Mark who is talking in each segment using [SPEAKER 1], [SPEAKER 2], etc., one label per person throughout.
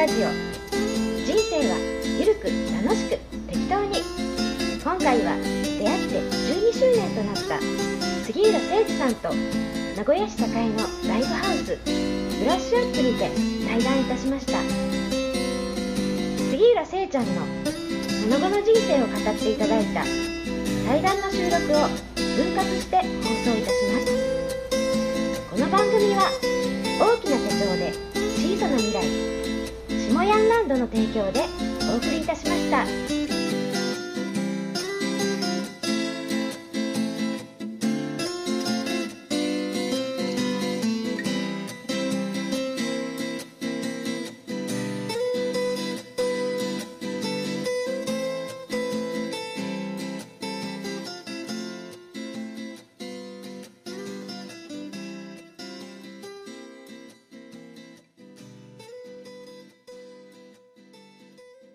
[SPEAKER 1] ラジオ。人生はゆるく楽しく適当に。今回は出会って12周年となった杉浦誠司さんと名古屋市栄のライブハウスブラッシュアップにて対談いたしました。杉浦聖ちゃんのその後の人生を語っていただいた対談の収録を分割して放送いたします。この番組は大きな手帳で小さな未来下ヤンランドの提供でお送りいたしました。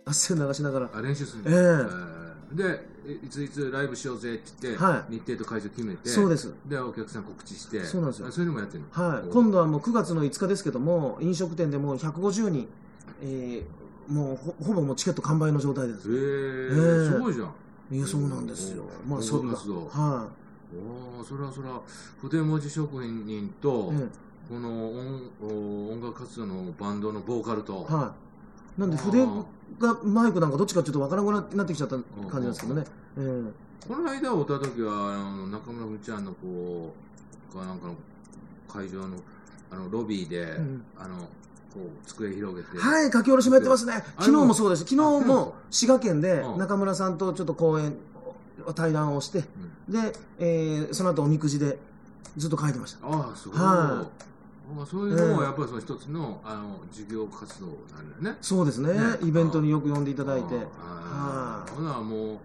[SPEAKER 2] 汗流しながら。
[SPEAKER 3] あ練習する
[SPEAKER 2] ええ。
[SPEAKER 3] えでいついつライブしようぜって言って、
[SPEAKER 2] はい。
[SPEAKER 3] 日程と会場決めて
[SPEAKER 2] そうです。
[SPEAKER 3] でお客さん告知して
[SPEAKER 2] そうなんですよ。
[SPEAKER 3] あそういうのもやってるの
[SPEAKER 2] はい、
[SPEAKER 3] お
[SPEAKER 2] 今度はもう9月の5日ですけども飲食店でもう150人、えーもうほほぼもうチケット完売の状態です。
[SPEAKER 3] へえ
[SPEAKER 2] ええ。
[SPEAKER 3] すごいじゃん。
[SPEAKER 2] いやそうなんですよ。まあ
[SPEAKER 3] お
[SPEAKER 2] そんな
[SPEAKER 3] 活動
[SPEAKER 2] は
[SPEAKER 3] おおそれはそれは筆文字職人と、
[SPEAKER 2] い、え。
[SPEAKER 3] この音お音楽活動のバンドのボーカルと、
[SPEAKER 2] えはいなんで筆がマイクなんかどっちかちょっとわからなくなってきちゃった感じなんですけどね、ええ。
[SPEAKER 3] この間会った時はあの中村ふちゃんのこうかなんかの会場のあのロビーで、
[SPEAKER 2] うん。
[SPEAKER 3] あのこう机広げて、
[SPEAKER 2] はい、書き下ろしもやってますね。昨日もそうです。昨日も滋賀県で
[SPEAKER 3] うん。
[SPEAKER 2] 中村さんとちょっと講演、対談をして、で、えーその後おみくじでずっと書いてました。
[SPEAKER 3] ああすごい、
[SPEAKER 2] は
[SPEAKER 3] あそういうのもやっぱりその一つのあの授業活動なんだよね。
[SPEAKER 2] そうですね。
[SPEAKER 3] ね。
[SPEAKER 2] イベントによく呼んでいただいて。
[SPEAKER 3] ああほなもう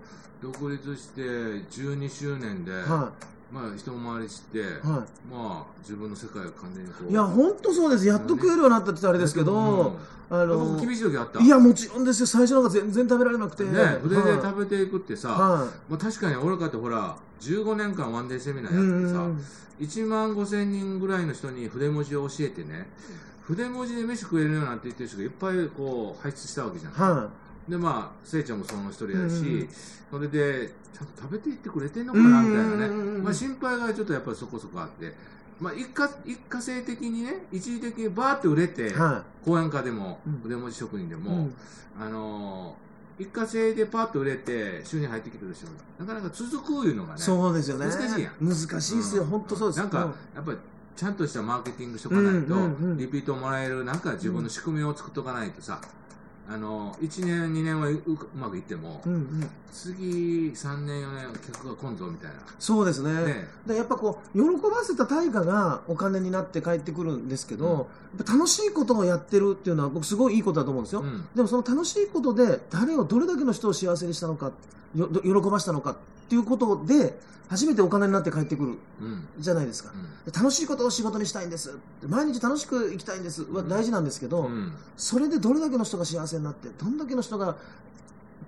[SPEAKER 3] 独立して12周年で、
[SPEAKER 2] は
[SPEAKER 3] まあ一回りして、
[SPEAKER 2] い。は
[SPEAKER 3] まあ自分の世界を完全にこう
[SPEAKER 2] い。いや、本当そうです。やっと食えるようになったって言ったらあれですけど、あ
[SPEAKER 3] うん
[SPEAKER 2] の、
[SPEAKER 3] 厳しい時あった
[SPEAKER 2] いや、もちろんですよ。最初のが全然食べられなくて。
[SPEAKER 3] ね筆で
[SPEAKER 2] はい
[SPEAKER 3] 食べていくってさ、
[SPEAKER 2] は
[SPEAKER 3] まあ、確かに俺かってほら15年間ワンデーセミナーやっててさ、
[SPEAKER 2] ん。
[SPEAKER 3] 1万5千人ぐらいの人に筆文字を教えてね筆文字で飯食えるようなんて言ってる人がいっぱいこう輩出したわけじゃん、
[SPEAKER 2] は
[SPEAKER 3] でまあせいちゃんもその一人やし、
[SPEAKER 2] うん
[SPEAKER 3] それでちゃんと食べていってくれてんのかなみたいなね、
[SPEAKER 2] うん
[SPEAKER 3] まあ、心配がちょっとやっぱりそこそこあって、まあ、一過一過性的にね一時的にバーって売れて、
[SPEAKER 2] い。は
[SPEAKER 3] 講演家でも
[SPEAKER 2] うん
[SPEAKER 3] 筆文字職人で
[SPEAKER 2] い。
[SPEAKER 3] も、
[SPEAKER 2] うん
[SPEAKER 3] あのー一過性でパッと売れて収入入ってきてる人なかなか続くいうのがね
[SPEAKER 2] そうですよね。
[SPEAKER 3] 難しいやん
[SPEAKER 2] 難しいですよ。
[SPEAKER 3] うん
[SPEAKER 2] 本当そうです。
[SPEAKER 3] なんか、やっぱりちゃんとしたマーケティングしとかないと、リピートもらえるなんか自分の仕組みを作っとかないとさ、あの1年2年はううまくいっても、
[SPEAKER 2] うんうん。
[SPEAKER 3] 次3年4年客が来んぞみたいな。
[SPEAKER 2] そうですね。
[SPEAKER 3] ね
[SPEAKER 2] でやっぱこう喜ばせた対価がお金になって帰ってくるんですけど、やっぱ楽しいことをやってるっていうのは僕すごいいいことだと思うんですよ、
[SPEAKER 3] うん。
[SPEAKER 2] でもその楽しいことで誰をどれだけの人を幸せにしたのか喜ばしたのかっていうことで初めてお金になって帰ってくる
[SPEAKER 3] うん。
[SPEAKER 2] じゃないですか、で楽しいことを仕事にしたいんです毎日楽しく生きたいんですは大事なんですけど、
[SPEAKER 3] うん。
[SPEAKER 2] それでどれだけの人が幸せになってどんだけの人がっ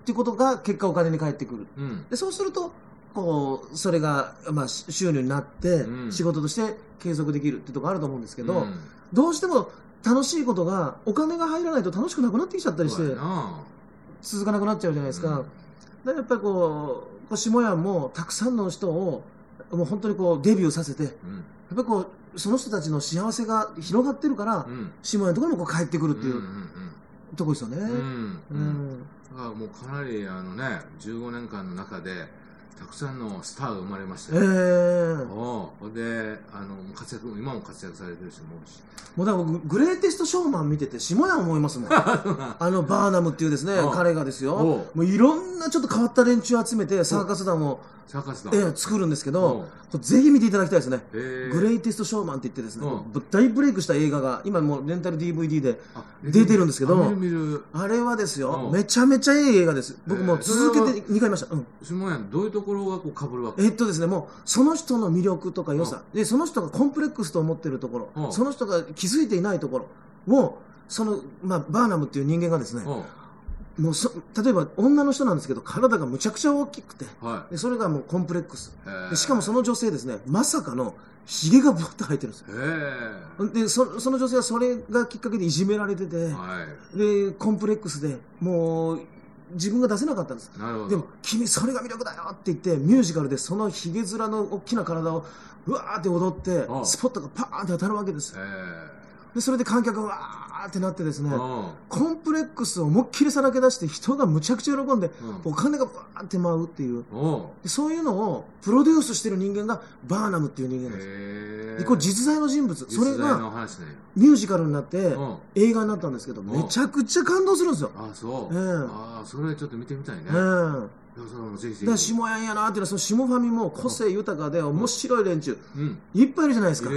[SPEAKER 2] ていうことが結果お金に返ってくる。
[SPEAKER 3] うん。
[SPEAKER 2] でそうするとこうそれが、まあ、し収入になって、
[SPEAKER 3] うん。
[SPEAKER 2] 仕事として継続できるってところあると思うんですけど、
[SPEAKER 3] うん。
[SPEAKER 2] どうしても楽しいことがお金が入らないと楽しくなくなってきちゃったりして続かなくなっちゃうじゃないですか、
[SPEAKER 3] うん。
[SPEAKER 2] だからやっぱりこうこう下屋もたくさんの人をもう本当にこうデビューさせてやっ
[SPEAKER 3] うん
[SPEAKER 2] ぱりこうその人たちの幸せが広がってるから、
[SPEAKER 3] うん。
[SPEAKER 2] 下屋のところにもこう帰ってくるっていううん
[SPEAKER 3] うん
[SPEAKER 2] とこですよね。
[SPEAKER 3] うん。うん。だからもうかなりあのね15年間の中でたくさんのスターが生まれました。
[SPEAKER 2] え
[SPEAKER 3] よ、
[SPEAKER 2] え
[SPEAKER 3] おうであの活躍今も活躍されてる人も多いし。
[SPEAKER 2] もうだから僕グレイテストショーマン見てて下屋思いますもん。あのバーナムっていうですね
[SPEAKER 3] うん
[SPEAKER 2] 彼がですよ。もういろんなちょっと変わった連中集めてサーカス団を、
[SPEAKER 3] サーカスだ
[SPEAKER 2] ええ作るんですけ
[SPEAKER 3] お
[SPEAKER 2] どぜひ見ていただきたいですね。
[SPEAKER 3] へえ
[SPEAKER 2] グレイテストショーマンって言ってですね
[SPEAKER 3] う。ん
[SPEAKER 2] 大ブレイクした映画が今もうレンタル DVD で
[SPEAKER 3] あ
[SPEAKER 2] 出てるんですけど
[SPEAKER 3] あ
[SPEAKER 2] れはですよ
[SPEAKER 3] う。ん
[SPEAKER 2] めちゃめちゃいい映画です。僕も続けて2回見ました、うん、
[SPEAKER 3] 下屋どういうところがこう被るわけ。
[SPEAKER 2] えっとですねもうその人の魅力とか良さ。でその人がコンプレックスと思ってるところ。
[SPEAKER 3] うん。
[SPEAKER 2] その人が気づいていないところ。をその、まあ、バーナムっていう人間がですねもうそ例えば女の人なんですけど体がむちゃくちゃ大きくて
[SPEAKER 3] は
[SPEAKER 2] でそれがもうコンプレックス。でしかもその女性ですねまさかのひげがぼっと生えてるんですよ。
[SPEAKER 3] へ
[SPEAKER 2] でそその女性はそれがきっかけでいじめられてて、
[SPEAKER 3] え。はい。
[SPEAKER 2] でコンプレックスでもう自分が出せなかったんです。でも君それが魅力だよって言ってミュージカルでそのひげ面の大きな体をうわーって踊ってスポットがパーンって当たるわけです。
[SPEAKER 3] へ
[SPEAKER 2] でそれで観客がわーってなってですね。コンプレックスを思いっきりさらけ出して人がむちゃくちゃ喜んで
[SPEAKER 3] うん。
[SPEAKER 2] お金がわーって舞うっていう。そういうのをプロデュースしてる人間がバーナムっていう人間なんですこれ実在の人物それが。ミュージカルになって
[SPEAKER 3] うん。
[SPEAKER 2] 映画になったんですけどめちゃくちゃ感動するんですよ
[SPEAKER 3] あ、そう。
[SPEAKER 2] ええ
[SPEAKER 3] ああ、それちょっと見てみたいね。
[SPEAKER 2] ええ
[SPEAKER 3] いやそれもぜひぜひ。
[SPEAKER 2] だから下やんやなっていうのはその下ファミも個性豊かで面白い連中
[SPEAKER 3] うん。
[SPEAKER 2] いっぱいいるじゃないですか。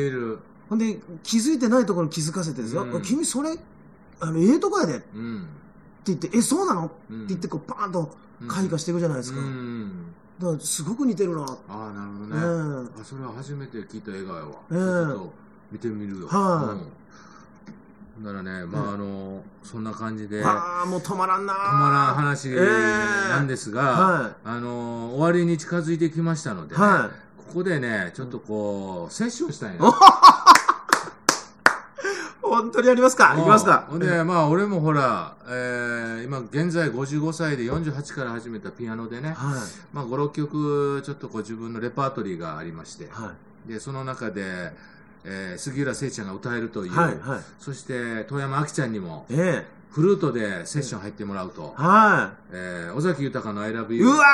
[SPEAKER 2] ほんで気づいてないところに気づかせてですよ、
[SPEAKER 3] うん
[SPEAKER 2] 君それあのええとこやでって
[SPEAKER 3] うん。
[SPEAKER 2] 言ってえそうなの、
[SPEAKER 3] うん
[SPEAKER 2] って言ってこうパーンと開花していくじゃないですか、
[SPEAKER 3] うん。
[SPEAKER 2] だからすごく似てるな、
[SPEAKER 3] ああ、なるほど
[SPEAKER 2] え
[SPEAKER 3] ね。
[SPEAKER 2] え
[SPEAKER 3] あ、それは初めて聞いた映画やわ。
[SPEAKER 2] ええ
[SPEAKER 3] ちょっと見てみるよ。
[SPEAKER 2] はい
[SPEAKER 3] うん。ならね、まあ、あの、そんな感じで。
[SPEAKER 2] ああもう止まらんな
[SPEAKER 3] 止まらん話
[SPEAKER 2] ええ
[SPEAKER 3] なんですが、
[SPEAKER 2] は
[SPEAKER 3] あの終わりに近づいてきましたので、ここでねちょっとこう、セッションしたい
[SPEAKER 2] お
[SPEAKER 3] な。
[SPEAKER 2] 本当にやりますか？
[SPEAKER 3] うん
[SPEAKER 2] いきますか？
[SPEAKER 3] ほんでまあ俺もほら、えー今現在55歳で48から始めたピアノでね、
[SPEAKER 2] はい。
[SPEAKER 3] まあ、56曲ちょっとこう自分のレパートリーがありまして
[SPEAKER 2] はい。
[SPEAKER 3] でその中で、えー杉浦聖ちゃんが歌えるという、
[SPEAKER 2] はいはい。
[SPEAKER 3] そして遠山亜紀ちゃんにも
[SPEAKER 2] え
[SPEAKER 3] フルートでセッション入ってもらうと、
[SPEAKER 2] えは
[SPEAKER 3] えー尾崎豊の「ILOVEYOU
[SPEAKER 2] いうわ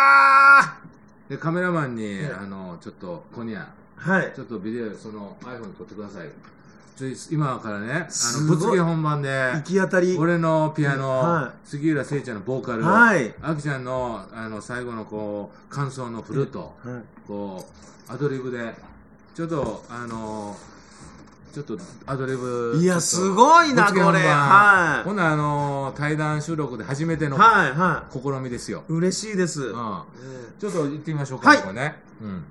[SPEAKER 2] ー！
[SPEAKER 3] でカメラマンに、
[SPEAKER 2] え
[SPEAKER 3] あのちょっとコニャ
[SPEAKER 2] はい。
[SPEAKER 3] ちょっとビデオその iPhone 撮ってください今からねあのぶつけ本番で
[SPEAKER 2] 行き当たり。
[SPEAKER 3] 俺のピアノ、
[SPEAKER 2] は
[SPEAKER 3] 杉浦聖ちゃんのボーカル、
[SPEAKER 2] はい。
[SPEAKER 3] あきちゃんのあの最後のこう感想のフルート、
[SPEAKER 2] はい。
[SPEAKER 3] こうアドリブでちょっとあのちょっとアドリブ
[SPEAKER 2] いやすごいなこれ。はい。
[SPEAKER 3] ほんならあの対談収録で初めての
[SPEAKER 2] はいは
[SPEAKER 3] 試みですよ、
[SPEAKER 2] い嬉しいです、
[SPEAKER 3] うん。
[SPEAKER 2] え。
[SPEAKER 3] ちょっと行ってみましょうか、
[SPEAKER 2] はい。
[SPEAKER 3] ここね。うん。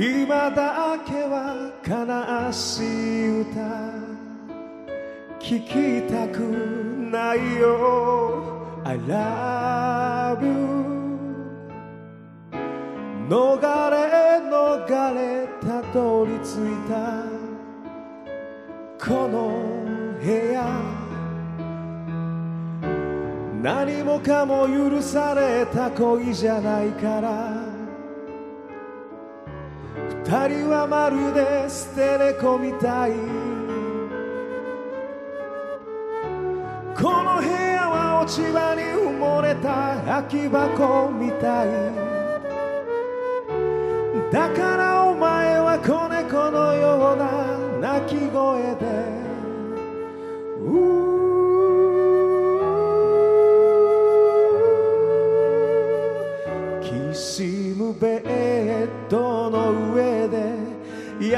[SPEAKER 4] 今だけは悲しい歌。聞きたくないよ。I love you 逃れ逃れたどり着いた。この部屋。何もかも許された恋じゃないから。人はまるで捨て猫みたい。この部屋は落ち葉に埋もれた空き箱みたい。だからお前は子猫のような鳴き声で。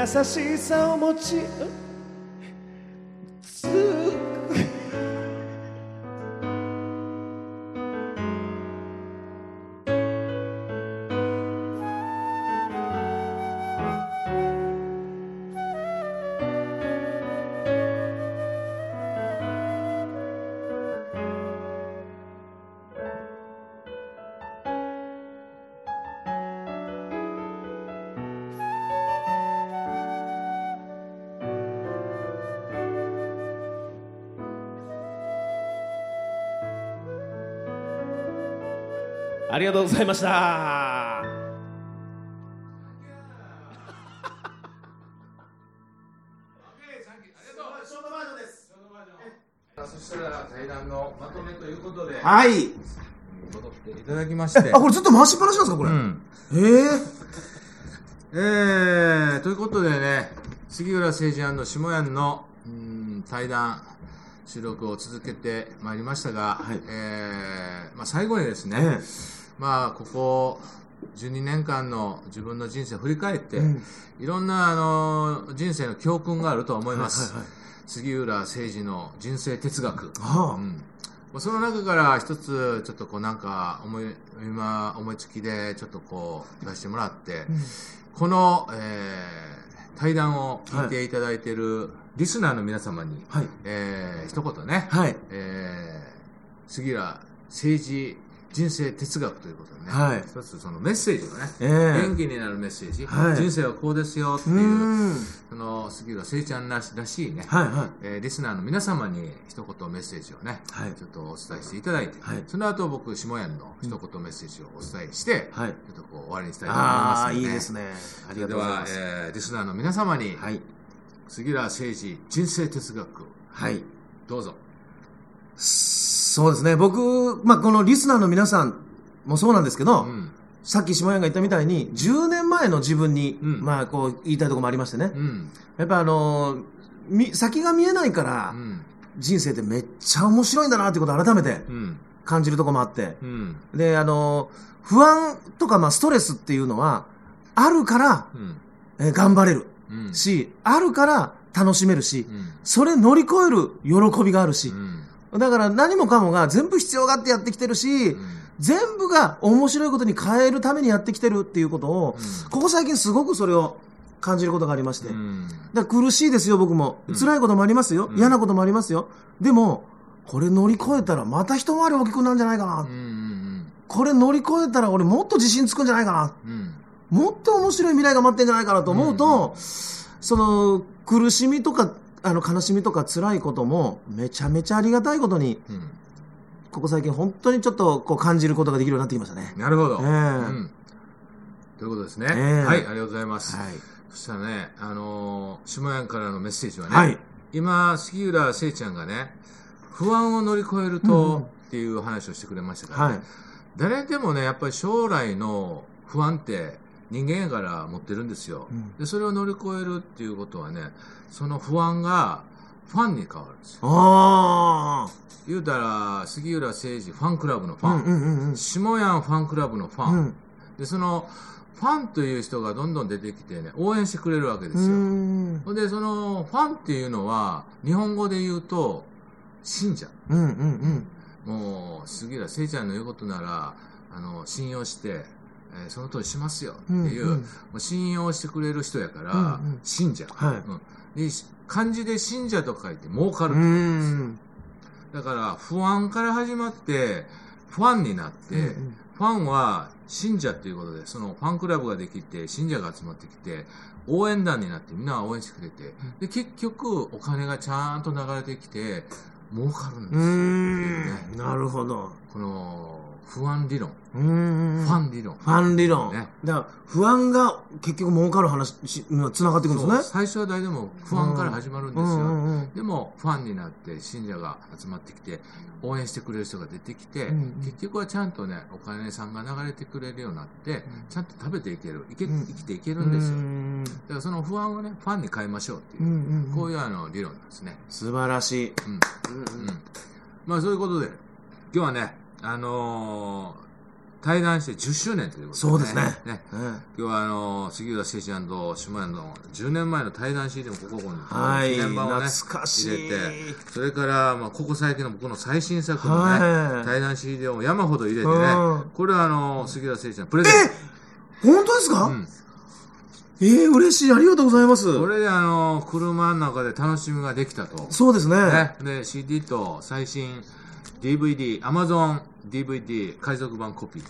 [SPEAKER 4] 優しさを持ちありがとうございました
[SPEAKER 3] そしたら対談のまとめということで、
[SPEAKER 2] はい
[SPEAKER 3] 戻っていただきまして。
[SPEAKER 2] あこれずっと回しっぱなしなんですかこれ、
[SPEAKER 3] うん。
[SPEAKER 2] ええ
[SPEAKER 3] えー、ということでね、杉浦誠二下屋のうん対談収録を続けてまいりましたが、
[SPEAKER 2] はい。
[SPEAKER 3] えーまあ、最後にですね、
[SPEAKER 2] え
[SPEAKER 3] まあ、ここ12年間の自分の人生を振り返って、
[SPEAKER 2] うん。
[SPEAKER 3] いろんなあの人生の教訓があると思います、
[SPEAKER 2] はいはいはい。
[SPEAKER 3] 杉浦誠二の人生哲学、
[SPEAKER 2] はあ。
[SPEAKER 3] うん。まあその中から一つちょっとこうなんか思い今思いつきでちょっとこう言わせてもらって、この、えー対談を聞いていただいているリスナーの皆様に、
[SPEAKER 2] はい。
[SPEAKER 3] えー一言ね、
[SPEAKER 2] はい。
[SPEAKER 3] えー杉浦政治人生哲学ということでね、
[SPEAKER 2] はい。
[SPEAKER 3] 一つそのメッセージをね、
[SPEAKER 2] ええ。
[SPEAKER 3] 元気になるメッセージ、
[SPEAKER 2] はい。
[SPEAKER 3] 人生はこうですよって
[SPEAKER 2] う
[SPEAKER 3] いう、
[SPEAKER 2] ん。
[SPEAKER 3] その杉浦聖ちゃんらしらしいね、
[SPEAKER 2] はいはい。
[SPEAKER 3] えーリスナーの皆様に一言メッセージをね、
[SPEAKER 2] はい。
[SPEAKER 3] ちょっとお伝えしていただいて、
[SPEAKER 2] はい。
[SPEAKER 3] その後僕、下屋の一言メッセージをお伝えして、
[SPEAKER 2] はい。
[SPEAKER 3] ちょっとこう終わりにしたいと思います
[SPEAKER 2] ああ
[SPEAKER 3] ので、
[SPEAKER 2] いいですね。ありがとうございます。
[SPEAKER 3] では、えーリスナーの皆様に、
[SPEAKER 2] はい。
[SPEAKER 3] 杉浦誠治人生哲学、
[SPEAKER 2] はい。
[SPEAKER 3] どうぞ。
[SPEAKER 2] そうですね僕、まあ、このリスナーの皆さんもそうなんですけど、
[SPEAKER 3] うん。
[SPEAKER 2] さっき下山が言ったみたいに10年前の自分に、
[SPEAKER 3] うん
[SPEAKER 2] まあこう言いたいところもありましてね、
[SPEAKER 3] うん。
[SPEAKER 2] やっぱあのーみ先が見えないから、
[SPEAKER 3] うん。
[SPEAKER 2] 人生ってめっちゃ面白いんだなってことを改めて
[SPEAKER 3] うん。
[SPEAKER 2] 感じるところもあって、
[SPEAKER 3] うん。
[SPEAKER 2] で、あのー不安とかまあストレスっていうのは、あるから、
[SPEAKER 3] うん。
[SPEAKER 2] えー頑張れる
[SPEAKER 3] うん。
[SPEAKER 2] し、あるから楽しめるし、
[SPEAKER 3] うん。
[SPEAKER 2] それ乗り越える喜びがあるし
[SPEAKER 3] う、ん。
[SPEAKER 2] だから何もかもが全部必要があってやってきてるし、
[SPEAKER 3] うん
[SPEAKER 2] 全部が面白いことに変えるためにやってきてるっていうことを、
[SPEAKER 3] うん
[SPEAKER 2] ここ最近すごくそれを感じることがありまして。
[SPEAKER 3] うん。
[SPEAKER 2] だから苦しいですよ、僕も
[SPEAKER 3] うん。
[SPEAKER 2] 辛いこともありますよ。
[SPEAKER 3] うん
[SPEAKER 2] 嫌なこともありますよ。でも、これ乗り越えたらまた一回り大きくなるんじゃないかな。これ乗り越えたら俺もっと自信つくんじゃないかな。
[SPEAKER 3] うん。
[SPEAKER 2] もっと面白い未来が待ってんじゃないかなと思うと、その苦しみとか、あの悲しみとか辛いこともめちゃめちゃありがたいことに、
[SPEAKER 3] うん。
[SPEAKER 2] ここ最近本当にちょっとこう感じることができるようになってきましたね。
[SPEAKER 3] なるほど。
[SPEAKER 2] ええ
[SPEAKER 3] うん。ということですね。
[SPEAKER 2] ええ
[SPEAKER 3] はい、ありがとうございます。
[SPEAKER 2] はい。
[SPEAKER 3] そしたらね、あのー、下屋からのメッセージはね、
[SPEAKER 2] はい。
[SPEAKER 3] 今、杉浦聖ちゃんがね、不安を乗り越える
[SPEAKER 2] うんうん
[SPEAKER 3] とっていう話をしてくれましたから、ね
[SPEAKER 2] はい。
[SPEAKER 3] 誰でもね、やっぱり将来の不安って人間やから持ってるんですよ。
[SPEAKER 2] うん
[SPEAKER 3] で、それを乗り越えるっていうことはね、その不安がファンに変わるんですよ。
[SPEAKER 2] あ
[SPEAKER 3] 言うたら、杉浦誠二ファンクラブのフ
[SPEAKER 2] あ。
[SPEAKER 3] ァン、
[SPEAKER 2] うんうんうんうん。
[SPEAKER 3] 下屋ファンクラブのファン、
[SPEAKER 2] うん
[SPEAKER 3] で、その、ファンという人がどんどん出てきてね、応援してくれるわけで
[SPEAKER 2] う
[SPEAKER 3] すよ。で、その、ファンっていうのは、日本語で言うと、信者。
[SPEAKER 2] うんうん
[SPEAKER 3] もう、杉浦聖ちゃんの言うことなら、あの、信用して、えーその通りしますよっていう、
[SPEAKER 2] うんうん
[SPEAKER 3] もう信用してくれる人やから、
[SPEAKER 2] うんうん
[SPEAKER 3] 信者。
[SPEAKER 2] はい
[SPEAKER 3] うんでし漢字で信者と書いて儲かる
[SPEAKER 2] う。ん。
[SPEAKER 3] だから、不安から始まって、ファンになって、
[SPEAKER 2] うんうん
[SPEAKER 3] ファンは信者っていうことで、そのファンクラブができて、信者が集まってきて、応援団になってみんなが応援してくれて、で、結局、お金がちゃんと流れてきて、儲かるんです
[SPEAKER 2] う
[SPEAKER 3] よ。
[SPEAKER 2] ん。なるほど。
[SPEAKER 3] この、不安理論、
[SPEAKER 2] うんうんうん。
[SPEAKER 3] ファン理論。
[SPEAKER 2] ファン理論。
[SPEAKER 3] ね
[SPEAKER 2] だから、不安が結局儲かる話には繋がってくるんですね。
[SPEAKER 3] 最初は誰でも不安から始まるんですよ。
[SPEAKER 2] うんうんうん
[SPEAKER 3] でも、ファンになって、信者が集まってきて、応援してくれる人が出てきて、
[SPEAKER 2] うんうん
[SPEAKER 3] 結局はちゃんとね、お金さんが流れてくれるようになって、ちゃんと食べていける、いけ
[SPEAKER 2] うん
[SPEAKER 3] 生きていけるんですよ。
[SPEAKER 2] うん
[SPEAKER 3] だからその不安をね、ファンに変えましょうっていう、
[SPEAKER 2] うんうんうん
[SPEAKER 3] こういうあの理論なんですね。
[SPEAKER 2] 素晴らしい。
[SPEAKER 3] うん。
[SPEAKER 2] うん
[SPEAKER 3] うん。まあそういうことで、今日はね、あのー対談して10周年ということで、
[SPEAKER 2] そうですね。
[SPEAKER 3] ね。
[SPEAKER 2] うん。
[SPEAKER 3] 今日はあのー杉浦誠司下屋の10年前の対談 CD もここに、
[SPEAKER 2] はい。
[SPEAKER 3] 記念版をね、
[SPEAKER 2] 懐かしい。
[SPEAKER 3] 入れて、それから、まあ、ここ最近の僕の最新作のね、
[SPEAKER 2] はい。
[SPEAKER 3] 対談 CD を山ほど入れてね
[SPEAKER 2] うん、
[SPEAKER 3] これはあのー杉浦誠司のプレゼン
[SPEAKER 2] 本当ですか、
[SPEAKER 3] ト。うん
[SPEAKER 2] ええ嬉しい。ありがとうございます。
[SPEAKER 3] これであのー車の中で楽しみができたと。
[SPEAKER 2] そうですね。
[SPEAKER 3] ね。で、CD と最新 DVD、Amazon DVD 海賊版コピー。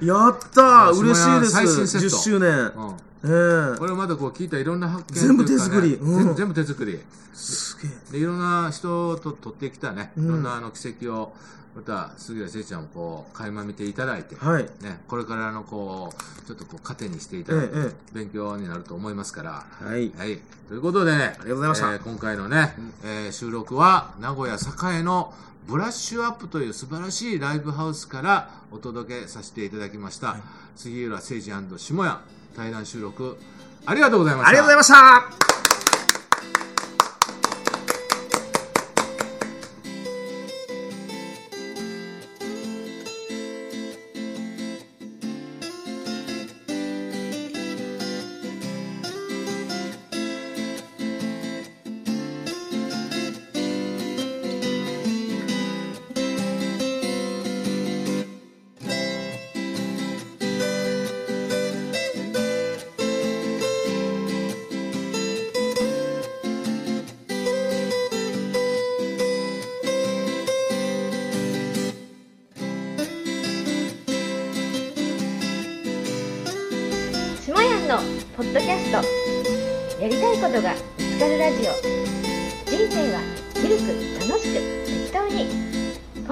[SPEAKER 2] やった嬉しいです。
[SPEAKER 3] 最新セット
[SPEAKER 2] 10周年。
[SPEAKER 3] うん
[SPEAKER 2] ええ
[SPEAKER 3] これまだこう聞いたいろんな発見
[SPEAKER 2] 全部手作りうん
[SPEAKER 3] 全部全部手作り。
[SPEAKER 2] すげえ。
[SPEAKER 3] で、いろんな人と撮ってきたね、
[SPEAKER 2] うん
[SPEAKER 3] いろんなあの奇跡を、また杉浦誠ちゃんをこう、垣間見ていただいて、
[SPEAKER 2] はい。
[SPEAKER 3] ね、これからのこう、ちょっとこう、糧にしていただいて、
[SPEAKER 2] えええ
[SPEAKER 3] 勉強になると思いますから、
[SPEAKER 2] はい。
[SPEAKER 3] はい。ということでね、あ
[SPEAKER 2] りがとうございました
[SPEAKER 3] えー今回のね、えー収録は、名古屋栄のブラッシュアップという素晴らしいライブハウスからお届けさせていただきました、杉浦誠司下屋対談収録、ありがとうございました。
[SPEAKER 2] ありがとうございました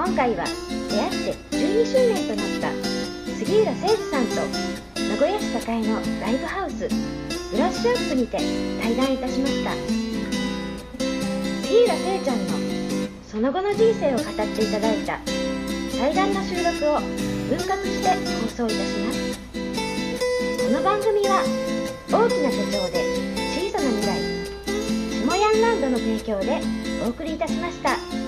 [SPEAKER 1] 今回は出会って12周年となった杉浦誠司さんと名古屋市栄のライブハウスブラッシュアップにて対談いたしました杉浦聖ちゃんのその後の人生を語っていただいた対談の収録を分割して放送いたしますこの番組は大きな手帳で小さな未来下ヤンランドの提供でお送りいたしました。